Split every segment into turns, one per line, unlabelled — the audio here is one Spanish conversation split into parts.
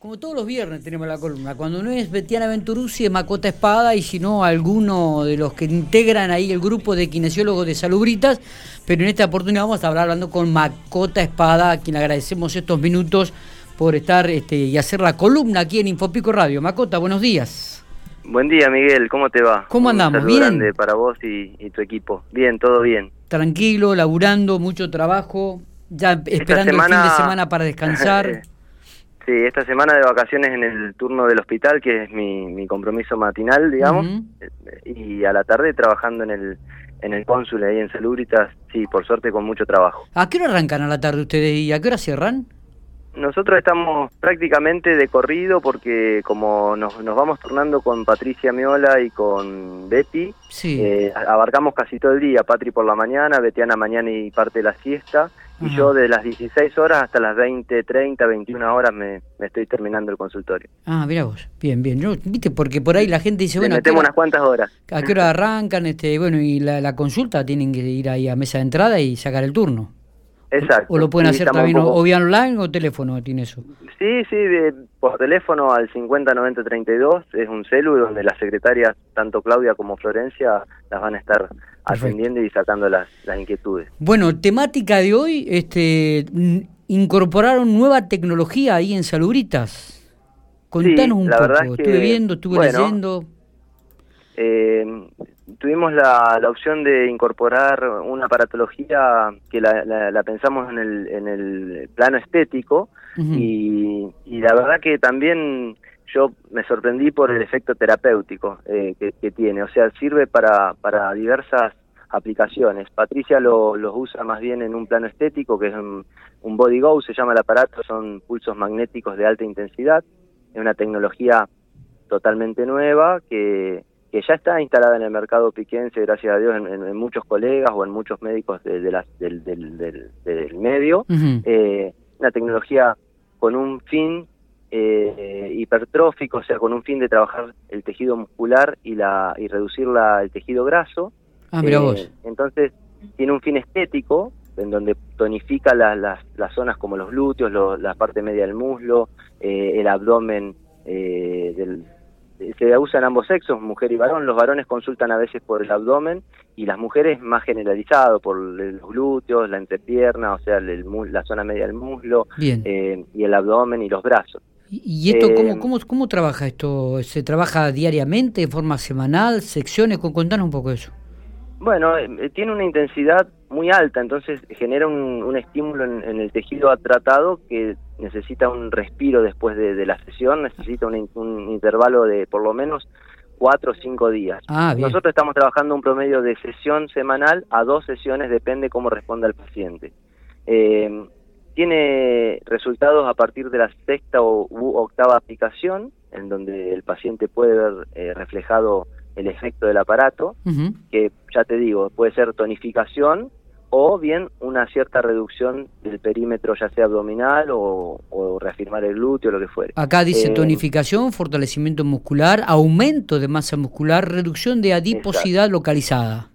Como todos los viernes tenemos la columna. Cuando no es Betiana Venturuzzi es Macota Espada y si no, alguno de los que integran ahí el grupo de kinesiólogos de Salubritas. Pero en esta oportunidad vamos a estar hablando con Macota Espada, a quien agradecemos estos minutos por estar este, y hacer la columna aquí en Infopico Radio. Macota, buenos días.
Buen día, Miguel. ¿Cómo te va?
¿Cómo andamos?
Un
¿Bien?
grande para vos y, y tu equipo. Bien, todo bien.
Tranquilo, laburando, mucho trabajo. Ya esperando el fin de semana para descansar.
Sí, esta semana de vacaciones en el turno del hospital, que es mi, mi compromiso matinal, digamos,
Ujú.
y a la tarde trabajando en el en el cónsul ahí en Salubritas, sí, por suerte con mucho trabajo.
¿A qué hora arrancan a la tarde ustedes y a qué hora cierran?
Nosotros estamos prácticamente de corrido porque como nos, nos vamos turnando con Patricia Miola y con Betty,
Sí.
eh, abarcamos casi todo el día, Patri por la mañana, Betiana mañana y parte de la siesta, y
Ajá.
yo de las 16 horas hasta las 20, 30, 21 horas me, me estoy terminando el consultorio.
Ah, mira vos. Bien, bien. Yo, Viste, porque por ahí la gente dice, bueno, ¿a qué,
metemos
hora,
unas cuantas horas.
a qué hora arrancan? Este, bueno, y la, la consulta tienen que ir ahí a mesa de entrada y sacar el turno.
Exacto.
O lo pueden hacer también o,
poco-
o vía online o teléfono, tiene eso.
Sí, sí, de- por teléfono al 50 90 32 es un celu donde las secretarias, tanto Claudia como Florencia, las van a estar atendiendo y sacando las, las inquietudes.
Bueno, temática de hoy, este, incorporaron nueva tecnología ahí en Salubritas. Contanos un
la
poco.
verdad es que,
estuve viendo, estuve
bueno,
leyendo.
Eh, tuvimos la, la opción de incorporar una aparatología que la, la- la pensamos en el, en el plano estético y, y la verdad que también yo me sorprendí por el efecto terapéutico eh, que, que tiene, o sea, sirve para, para diversas aplicaciones. Patricia lo- los usa más bien en un plano estético, que es un, un body go, se llama el aparato, son pulsos magnéticos de alta intensidad, es una tecnología totalmente nueva que, que ya está instalada en el mercado piquense, gracias a Dios, en, en- en muchos colegas o en muchos médicos de, de las- del, del- del- del medio. Eh, una tecnología con un fin eh, hipertrófico, o sea, con un fin de trabajar el tejido muscular y, la, y reducir la, el tejido graso.
Ah, mira
Eh,
vos.
Entonces, tiene un fin estético, en donde tonifica las, las, las zonas como los glúteos, lo- la parte media del muslo, eh, el abdomen. eh, del, se usa en ambos sexos, mujer y varón. Los varones consultan a veces por el abdomen y las mujeres más generalizado por los glúteos, la entrepierna, o sea, el la zona media del muslo
Bien.
eh, y el abdomen y los brazos.
¿Y esto
eh,
cómo, cómo, cómo trabaja esto? ¿Se trabaja diariamente, de forma semanal, secciones? Con- Contanos un poco eso.
Bueno, eh, tiene una intensidad muy alta, entonces genera un, un estímulo en, en el tejido tratado que necesita un respiro después de, de la sesión, necesita un, un intervalo de por lo menos cuatro o cinco días.
Ah.
Nosotros estamos trabajando un promedio de sesión semanal a dos sesiones, depende cómo responda el paciente. Eh, tiene resultados a partir de la sexta o u octava aplicación, en donde el paciente puede ver eh, reflejado el efecto del aparato que ya te digo, puede ser tonificación o bien una cierta reducción del perímetro, ya sea abdominal o, o reafirmar el glúteo, lo que fuere.
Acá dice
Eh,
tonificación, fortalecimiento muscular, aumento de masa muscular, reducción de adiposidad localizada.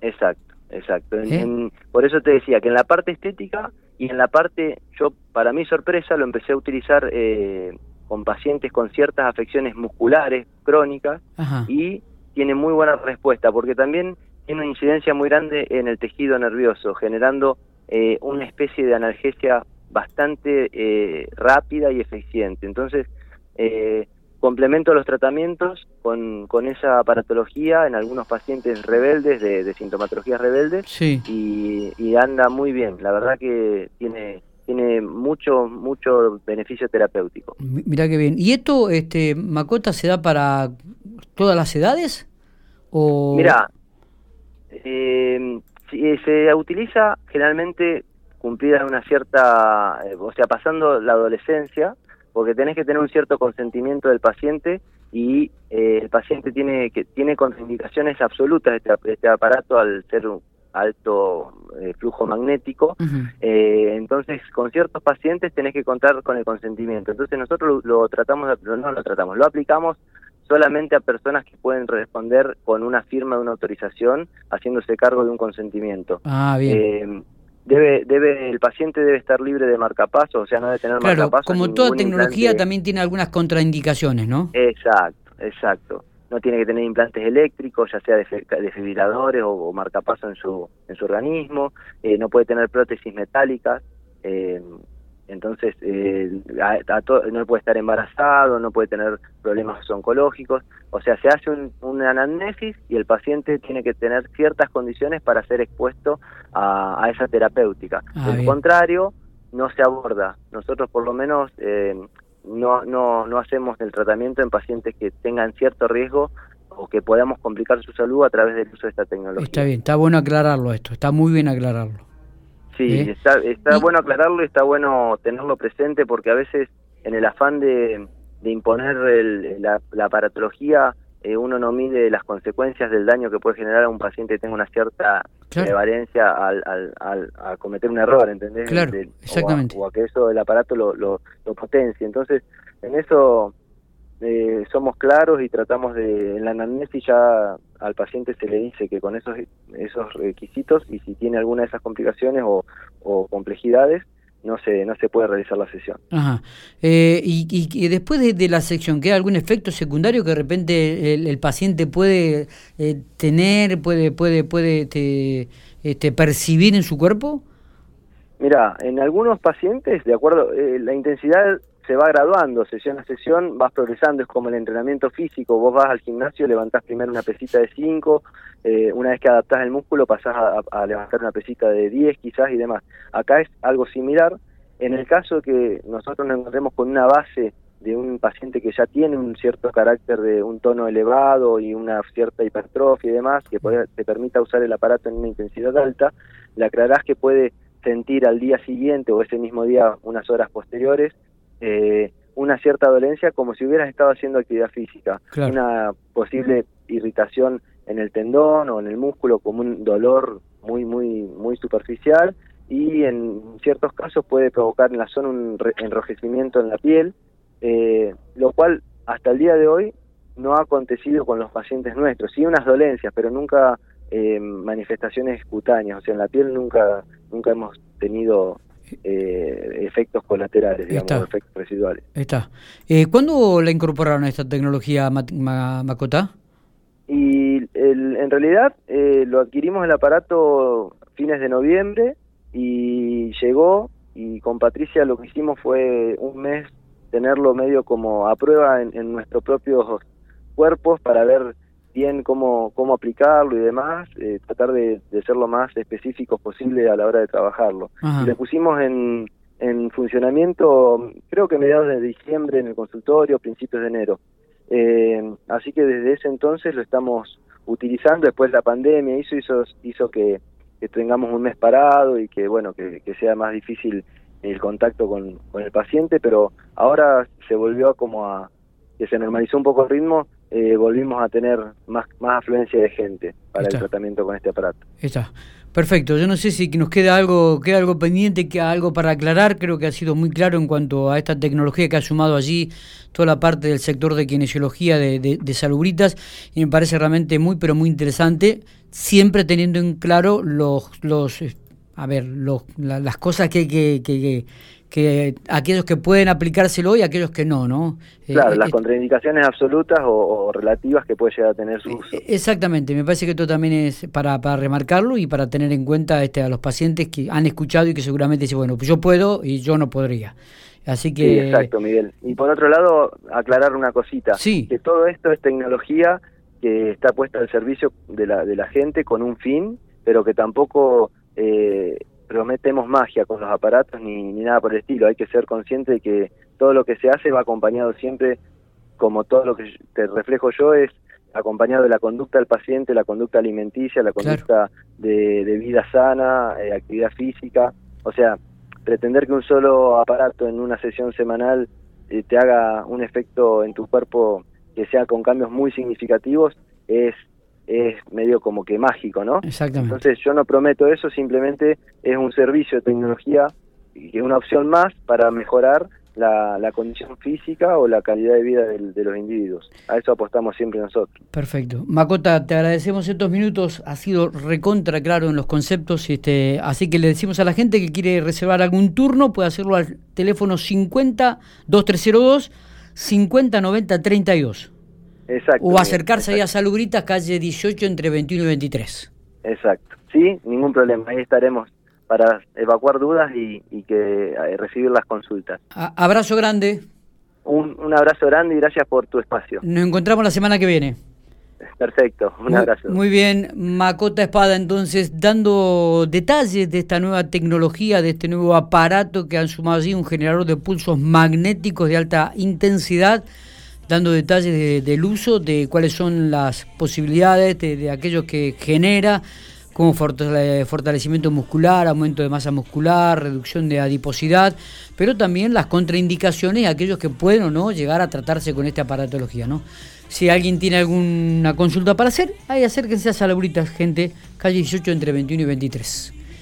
Exacto, exacto. En-
¿Eh?
en- por eso te decía que en la parte estética y en la parte, yo para mi sorpresa lo empecé a utilizar eh, con pacientes con ciertas afecciones musculares crónicas
Ajá.
y tiene muy buena respuesta porque también tiene una incidencia muy grande en el tejido nervioso, generando eh, una especie de analgesia bastante eh, rápida y eficiente. Entonces, eh, complemento los tratamientos con, con esa aparatología en algunos pacientes rebeldes, de, de sintomatologías rebeldes,
Sí.
y, y anda muy bien. La verdad que tiene tiene mucho mucho beneficio terapéutico.
Mi- Mirá qué bien. ¿Y esto, este, Macota, se da para todas las edades? O...
Mira, eh, eh, se utiliza generalmente cumplida una cierta, eh, o sea, pasando la adolescencia, porque tenés que tener un cierto consentimiento del paciente y eh, el paciente tiene que tiene contraindicaciones absolutas este, este aparato al ser un alto eh, flujo magnético. Eh, entonces, con ciertos pacientes tenés que contar con el consentimiento. Entonces, nosotros lo, lo tratamos, no lo tratamos, lo aplicamos solamente a personas que pueden responder con una firma de una autorización haciéndose cargo de un consentimiento.
Ah, bien.
Eh, debe, debe, el paciente debe estar libre de marcapasos, o sea, no debe tener
claro, Como toda tecnología también tiene algunas contraindicaciones, ¿no?
Exacto, exacto. No tiene que tener implantes eléctricos, ya sea desfibriladores o, o marcapasos en su, en su organismo. Eh, no puede tener prótesis metálicas. Eh, entonces eh, no puede estar embarazado, no puede tener problemas oncológicos, o sea, se hace un, una anamnesis y el paciente tiene que tener ciertas condiciones para ser expuesto a, esa terapéutica. Ah, contrario, no se aborda. Nosotros por lo menos eh, no, no, no hacemos el tratamiento en pacientes que tengan cierto riesgo o que podamos complicar su salud a través del uso de esta tecnología.
Está bien, está bueno aclararlo esto, está muy bien aclararlo.
Sí, está, está bueno aclararlo y está bueno tenerlo presente porque a veces en el afán de, imponer la, aparatología eh, uno no mide las consecuencias del daño que puede generar a un paciente que tenga una cierta prevalencia al, al, a cometer un error, ¿entendés?
Claro, exactamente.
O a, que eso el aparato lo, lo, lo potencie. Entonces, en eso eh, somos claros y tratamos de, en la anamnesis ya al paciente se le dice que con esos, esos requisitos y si tiene alguna de esas complicaciones o, complejidades, no se, no se puede realizar la sesión.
Ajá. Eh, y, después de, la sección, ¿queda algún efecto secundario que de repente el, paciente puede eh, tener, puede, puede, puede este, este, percibir en su cuerpo?
Mira, en algunos pacientes, de acuerdo, la intensidad se va graduando, sesión a sesión, vas progresando, es como el entrenamiento físico, vos vas al gimnasio, levantás primero una pesita de 5, eh, una vez que adaptás el músculo pasás a, levantar una pesita de 10 quizás y demás. Acá es algo similar, en el caso que nosotros nos encontremos con una base de un paciente que ya tiene un cierto carácter de un tono elevado y una cierta hipertrofia y demás, que te permita usar el aparato en una intensidad alta, le aclarás que puede sentir al día siguiente o ese mismo día unas horas posteriores eh, una cierta dolencia como si hubieras estado haciendo actividad física, una posible irritación en el tendón o en el músculo como un dolor muy muy muy superficial y en ciertos casos puede provocar en la zona un enrojecimiento en la piel, eh, lo cual hasta el día de hoy no ha acontecido con los pacientes nuestros, sí unas dolencias, pero nunca eh, manifestaciones cutáneas, o sea, en la piel nunca nunca hemos tenido eh, efectos colaterales, digamos, efectos residuales.
Está. Eh, ¿Cuándo la incorporaron a esta tecnología Macota?
Y en realidad eh, lo adquirimos el aparato fines de noviembre y llegó y con Patricia lo que hicimos fue un mes tenerlo medio como a prueba en, en nuestros propios cuerpos para ver bien cómo, cómo aplicarlo y demás, eh, tratar de, ser lo más específicos posible a la hora de trabajarlo. Y le pusimos en, en funcionamiento, creo que mediados de diciembre en el consultorio, principios de enero. Eh, así que desde ese entonces lo estamos utilizando, después la pandemia hizo, hizo, hizo que, tengamos un mes parado y que, bueno, que, que sea más difícil el contacto con, con el paciente, pero ahora se volvió como a, que se normalizó un poco el ritmo eh, volvimos a tener más, más afluencia de gente para el tratamiento con este aparato.
Está. Perfecto, yo no sé si nos queda algo, queda algo pendiente, queda algo para aclarar, creo que ha sido muy claro en cuanto a esta tecnología que ha sumado allí toda la parte del sector de kinesiología de, de, salubritas y me parece realmente muy pero muy interesante, siempre teniendo en claro los, los a ver, los, las cosas que, que, que que aquellos que pueden aplicárselo y aquellos que no, ¿no?
Eh, claro, las eh, contraindicaciones absolutas o, relativas que puede llegar a tener su uso.
Exactamente, me parece que esto también es para, para remarcarlo y para tener en cuenta este, a los pacientes que han escuchado y que seguramente dicen, bueno, pues yo puedo y yo no podría. Así que...
Sí, exacto, Miguel. Y por otro lado, aclarar una cosita,
sí.
que todo esto es tecnología que está puesta al servicio de la, de la gente con un fin, pero que tampoco... Eh, prometemos magia con los aparatos ni, ni nada por el estilo. Hay que ser consciente de que todo lo que se hace va acompañado siempre, como todo lo que te reflejo yo, es acompañado de la conducta del paciente, la conducta alimenticia, la conducta de, vida sana, eh, actividad física. O sea, pretender que un solo aparato en una sesión semanal eh, te haga un efecto en tu cuerpo que sea con cambios muy significativos es es medio como que mágico, ¿no?
Exactamente.
Entonces yo no prometo eso, simplemente es un servicio de tecnología y una opción más para mejorar la, condición física o la calidad de vida de los individuos. A eso apostamos siempre nosotros.
Perfecto. Macota, te agradecemos estos minutos. Ha sido recontra claro en los conceptos. Este, así que le decimos a la gente que quiere reservar algún turno, puede hacerlo al teléfono 50 2302 5090 32.
Exacto.
O acercarse ahí a Salubritas, calle 18 entre 21 y 23.
Exacto. Sí, ningún problema. Ahí estaremos para evacuar dudas y, que eh, recibir las consultas.
abrazo grande.
Un, un, abrazo grande y gracias por tu espacio.
Nos encontramos la semana que viene.
Perfecto, un abrazo.
Muy bien, Macota Espada, entonces, dando detalles de esta nueva tecnología, de este nuevo aparato que han sumado allí un generador de pulsos magnéticos de alta intensidad, dando detalles del uso, de cuáles son las posibilidades de, de aquello que genera como fortalecimiento muscular, aumento de masa muscular, reducción de adiposidad, pero también las contraindicaciones aquellos que pueden o no llegar a tratarse con esta aparatología, ¿no? Si alguien tiene alguna consulta para hacer, ahí acérquense a Salabritas, gente, calle 18 entre 21 y 23.